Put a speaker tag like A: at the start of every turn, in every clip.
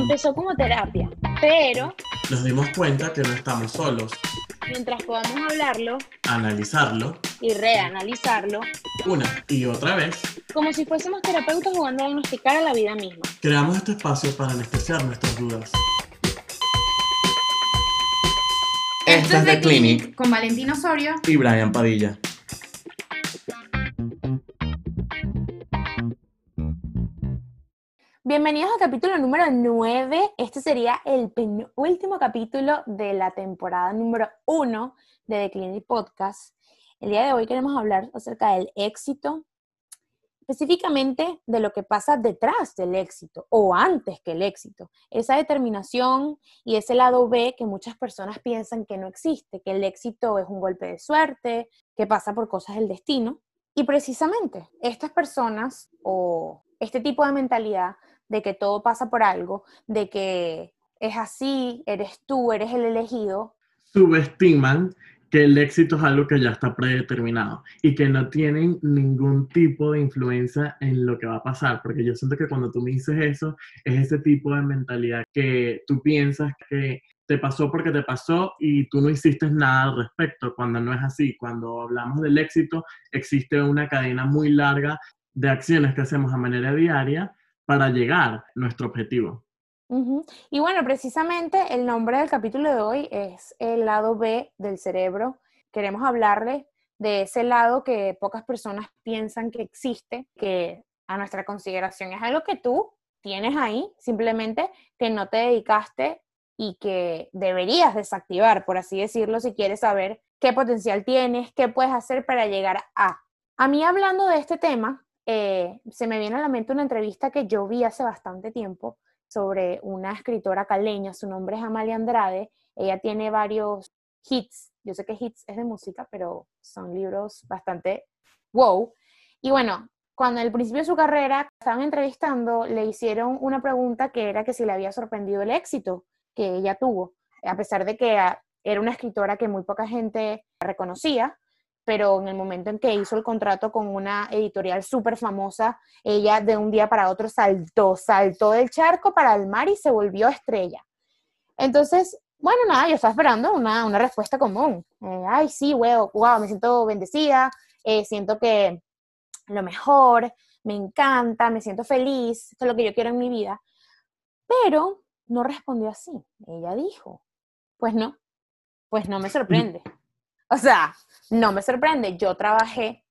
A: Empezó como terapia, pero
B: Nos dimos cuenta que no estamos solos.
A: mientras podamos hablarlo
B: Analizarlo
A: y reanalizarlo,
B: una y otra vez,
A: como si fuésemos terapeutas jugando a diagnosticar a la vida misma.
B: creamos este espacio para anestesiar nuestras dudas.
C: Esto es The Clinic con Valentín Osorio.
B: Y Brian Padilla.
A: Bienvenidos al capítulo número 9. Este sería el penúltimo capítulo de la temporada número 1 de The Clinic Podcast. El día de hoy queremos hablar acerca del éxito, específicamente de lo que pasa detrás del éxito o antes que el éxito. Esa determinación y ese lado B que muchas personas piensan que no existe, que el éxito es un golpe de suerte, que pasa por cosas del destino. Y precisamente estas personas o este tipo de mentalidad de que todo pasa por algo, de que es así, eres tú, eres el elegido,
B: Subestiman que el éxito es algo que ya está predeterminado y que no tienen ningún tipo de influencia en lo que va a pasar, porque yo siento que cuando tú me dices eso, es ese tipo de mentalidad que tú piensas que te pasó porque te pasó y tú no hiciste nada al respecto, cuando no es así. Cuando hablamos del éxito, existe una cadena muy larga de acciones que hacemos a manera diaria para llegar a nuestro objetivo.
A: Y bueno, precisamente el nombre del capítulo de hoy es el lado B del cerebro. Queremos hablarle de ese lado que pocas personas piensan que existe, que a nuestra consideración es algo que tú tienes ahí, simplemente que no te dedicaste y que deberías desactivar, por así decirlo, si quieres saber qué potencial tienes, qué puedes hacer para llegar a. A mí hablando de este tema, eh, se me viene a la mente una entrevista que yo vi hace bastante tiempo sobre una escritora caleña, su nombre es Amalia Andrade, ella tiene varios hits, yo sé que hits es de música, pero son libros bastante wow. Y bueno, cuando al principio de su carrera estaban entrevistando, le hicieron una pregunta que era que si le había sorprendido el éxito que ella tuvo, a pesar de que era una escritora que muy poca gente reconocía, pero en el momento en que hizo el contrato con una editorial súper famosa, ella de un día para otro saltó, saltó del charco para el mar y se volvió estrella. Entonces, bueno, nada, yo estaba esperando una, una respuesta común. Eh, Ay, sí, wow, wow, me siento bendecida, eh, siento que lo mejor, me encanta, me siento feliz, esto es lo que yo quiero en mi vida. Pero no respondió así. Ella dijo, pues no, pues no me sorprende. O sea, no me sorprende. Yo trabajé,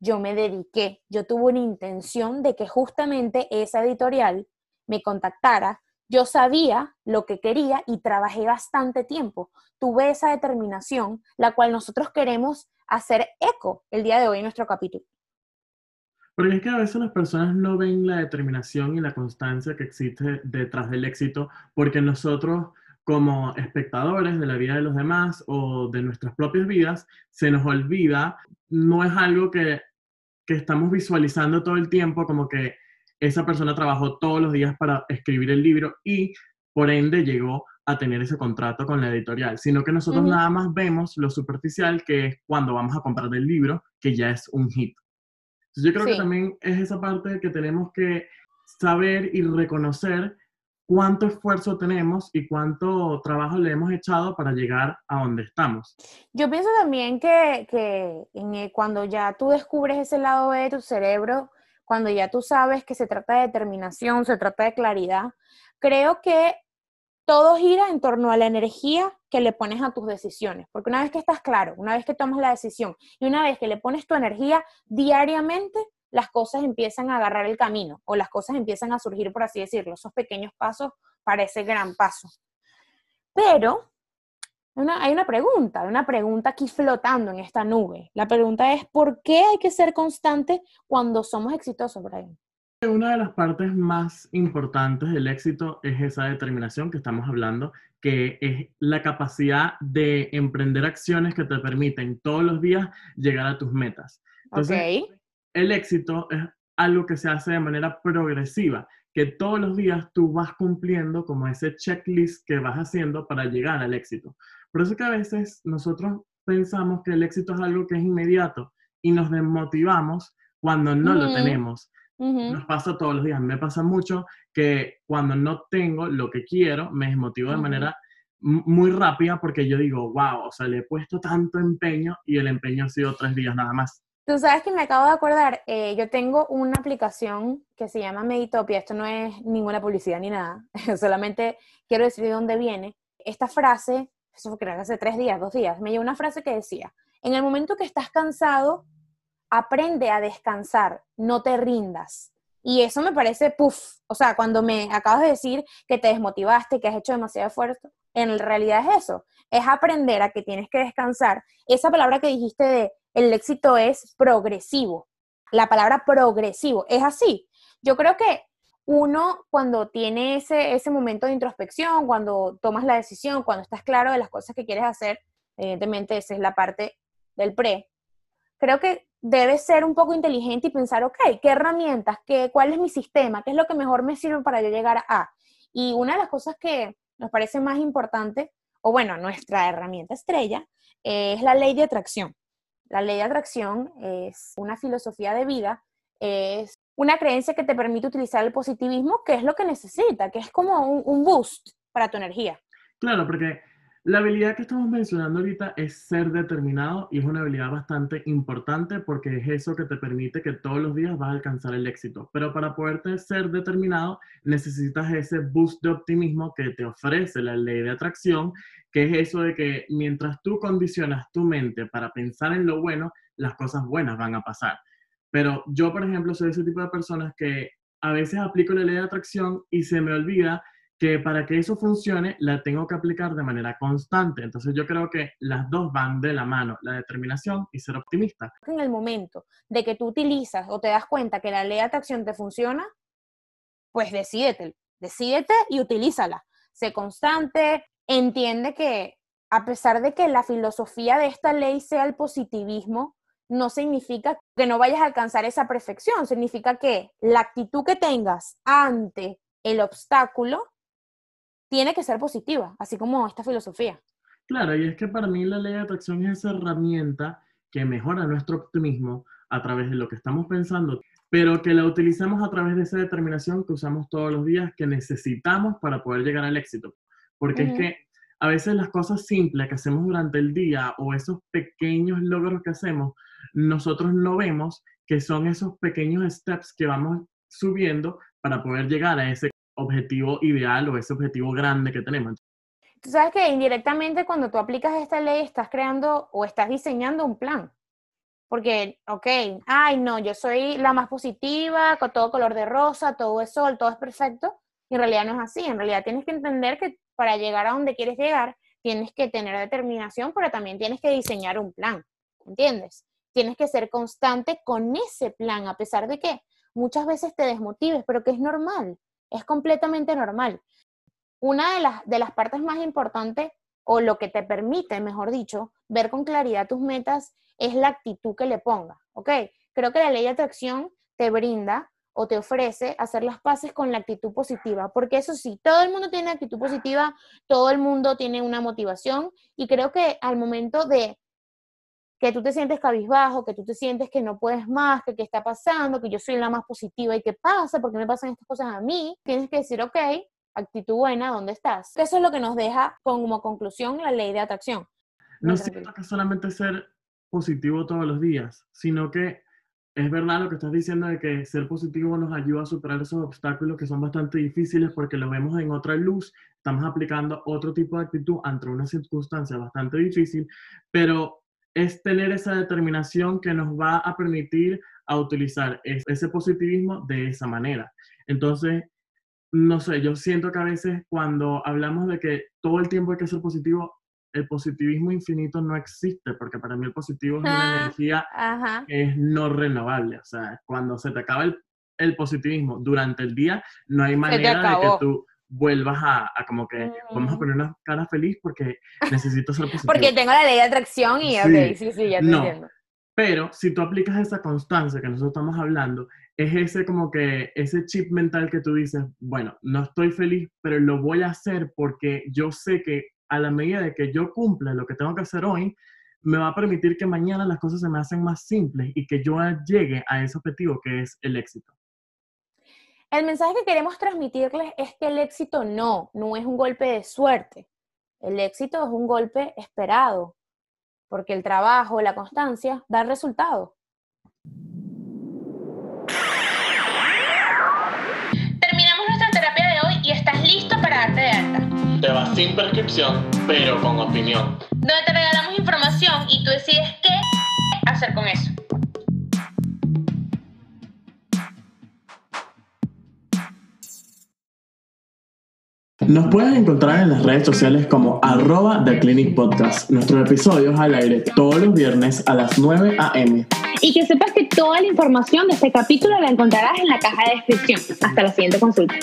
A: yo me dediqué, yo tuve una intención de que justamente esa editorial me contactara. Yo sabía lo que quería y trabajé bastante tiempo. Tuve esa determinación, la cual nosotros queremos hacer eco el día de hoy en nuestro capítulo.
B: Porque es que a veces las personas no ven la determinación y la constancia que existe detrás del éxito, porque nosotros como espectadores de la vida de los demás o de nuestras propias vidas, se nos olvida, no es algo que, que estamos visualizando todo el tiempo, como que esa persona trabajó todos los días para escribir el libro y por ende llegó a tener ese contrato con la editorial, sino que nosotros
A: Ujú.
B: nada más vemos lo superficial que es cuando vamos a comprar el libro, que ya es un hit. Entonces, yo creo que
A: Sí.
B: también es esa parte que tenemos que saber y reconocer cuánto esfuerzo tenemos y cuánto trabajo le hemos echado para llegar a donde estamos.
A: Yo pienso también que, que cuando ya tú descubres ese lado de tu cerebro, cuando ya tú sabes que se trata de determinación, se trata de claridad, creo que todo gira en torno a la energía que le pones a tus decisiones. Porque una vez que estás claro, una vez que tomas la decisión y una vez que le pones tu energía diariamente, las cosas empiezan a agarrar el camino o las cosas empiezan a surgir, por así decirlo, esos pequeños pasos para ese gran paso. Pero una- hay una pregunta, una pregunta aquí flotando en esta nube. La pregunta es, ¿por qué hay que ser constante cuando somos exitosos, Brian?
B: Una de las partes más importantes del éxito es esa determinación que estamos hablando, que es la capacidad de emprender acciones que te permiten todos los días llegar a tus metas. Entonces,
A: ok.
B: El éxito es algo que se hace de manera progresiva, que todos los días tú vas cumpliendo como ese checklist que vas haciendo para llegar al éxito. Por eso que a veces nosotros pensamos que el éxito es algo que es inmediato y nos desmotivamos cuando no lo tenemos. Nos pasa todos los días. Me pasa mucho que cuando no tengo lo que quiero, me desmotivo de manera muy rápida porque yo digo, wow, o sea, le he puesto tanto empeño y el empeño ha sido tres días nada más.
A: Tú sabes que me acabo de acordar, eh, yo tengo una aplicación que se llama Meditopia, esto no es ninguna publicidad ni nada, solamente quiero decir de dónde viene. Esta frase, eso creo que hace tres días, dos días, me llegó una frase que decía, en el momento que estás cansado, aprende a descansar, no te rindas. Y eso me parece, puff, o sea, cuando me acabas de decir que te desmotivaste, que has hecho demasiado esfuerzo, en realidad es eso, es aprender a que tienes que descansar. Esa palabra que dijiste de el éxito es progresivo. La palabra progresivo es así. Yo creo que uno cuando tiene ese, ese momento de introspección, cuando tomas la decisión, cuando estás claro de las cosas que quieres hacer, evidentemente esa es la parte del pre, creo que debes ser un poco inteligente y pensar, ok, ¿qué herramientas? Qué, ¿Cuál es mi sistema? ¿Qué es lo que mejor me sirve para yo llegar a? Y una de las cosas que nos parece más importante, o bueno, nuestra herramienta estrella, es la ley de atracción. La ley de atracción es una filosofía de vida, es una creencia que te permite utilizar el positivismo, que es lo que necesita, que es como un, boost para tu energía.
B: Claro, porque la habilidad que estamos mencionando ahorita es ser determinado y es una habilidad bastante importante porque es eso que te permite que todos los días vas a alcanzar el éxito. Pero para poderte ser determinado necesitas ese boost de optimismo que te ofrece la ley de atracción, que es eso de que mientras tú condicionas tu mente para pensar en lo bueno, las cosas buenas van a pasar. Pero yo, por ejemplo, soy ese tipo de personas que a veces aplico la ley de atracción y se me olvida que para que eso funcione la tengo que aplicar de manera constante. Entonces yo creo que las dos van de la mano, la determinación y ser optimista.
A: En el momento de que tú utilizas o te das cuenta que la ley de atracción te funciona, pues decídete, decídete y utilízala. Sé constante, entiende que a pesar de que la filosofía de esta ley sea el positivismo, no significa que no vayas a alcanzar esa perfección, significa que la actitud que tengas ante el obstáculo tiene que ser positiva, así como esta filosofía.
B: Claro, y es que para mí la ley de atracción es esa herramienta que mejora nuestro optimismo a través de lo que estamos pensando, pero que la utilizamos a través de esa determinación que usamos todos los días, que necesitamos para poder llegar al éxito. Porque es que a veces las cosas simples que hacemos durante el día o esos pequeños logros que hacemos, nosotros no vemos que son esos pequeños steps que vamos subiendo para poder llegar a ese objetivo ideal o ese objetivo grande que tenemos.
A: Tú sabes que indirectamente cuando tú aplicas esta ley estás creando o estás diseñando un plan. Porque, ok, ay, no, yo soy la más positiva, con todo color de rosa, todo es sol, todo es perfecto. Y en realidad no es así. En realidad tienes que entender que para llegar a donde quieres llegar, tienes que tener determinación, pero también tienes que diseñar un plan. ¿Entiendes? Tienes que ser constante con ese plan, a pesar de que muchas veces te desmotives, pero que es normal. Es completamente normal. Una de las, de las partes más importantes, o lo que te permite, mejor dicho, ver con claridad tus metas, es la actitud que le pongas, ¿ok? Creo que la ley de atracción te brinda o te ofrece hacer las paces con la actitud positiva, porque eso sí, todo el mundo tiene actitud positiva, todo el mundo tiene una motivación y creo que al momento de que tú te sientes cabizbajo, que tú te sientes que no puedes más, que qué está pasando, que yo soy la más positiva y qué pasa, porque me pasan estas cosas a mí, tienes que decir, ok, actitud buena, ¿dónde estás? Eso es lo que nos deja como conclusión la ley de atracción.
B: No siento que solamente ser positivo todos los días, sino que es verdad lo que estás diciendo de que ser positivo nos ayuda a superar esos obstáculos que son bastante difíciles porque lo vemos en otra luz, estamos aplicando otro tipo de actitud ante una circunstancia bastante difícil, pero es tener esa determinación que nos va a permitir a utilizar ese positivismo de esa manera. Entonces, no sé, yo siento que a veces cuando hablamos de que todo el tiempo hay que ser positivo, el positivismo infinito no existe, porque para mí el positivo es una ah, energía que es no renovable. O sea, cuando se te acaba el, el positivismo durante el día, no hay manera de que tú vuelvas a, como que vamos a poner una cara feliz porque necesito ser positivo.
A: porque tengo la ley de atracción y sí, sí, sí, ya te entiendo.
B: Pero si tú aplicas esa constancia que nosotros estamos hablando, es ese como que ese chip mental que tú dices, bueno, no estoy feliz, pero lo voy a hacer porque yo sé que a la medida de que yo cumpla lo que tengo que hacer hoy, me va a permitir que mañana las cosas se me hacen más simples y que yo llegue a ese objetivo que es el éxito.
A: El mensaje que queremos transmitirles es que el éxito no, no es un golpe de suerte. El éxito es un golpe esperado, porque el trabajo, la constancia, da resultado.
C: Terminamos nuestra terapia de hoy y estás listo para darte de alta.
B: Te vas sin prescripción, pero con opinión.
C: Donde te regalamos información y tú decides qué hacer con eso.
B: Nos pueden encontrar en las redes sociales como arroba The Podcast. Nuestros episodios al aire todos los viernes a las 9 a.m.
A: Y que sepas que toda la información de este capítulo la encontrarás en la caja de descripción. Hasta la siguiente consulta.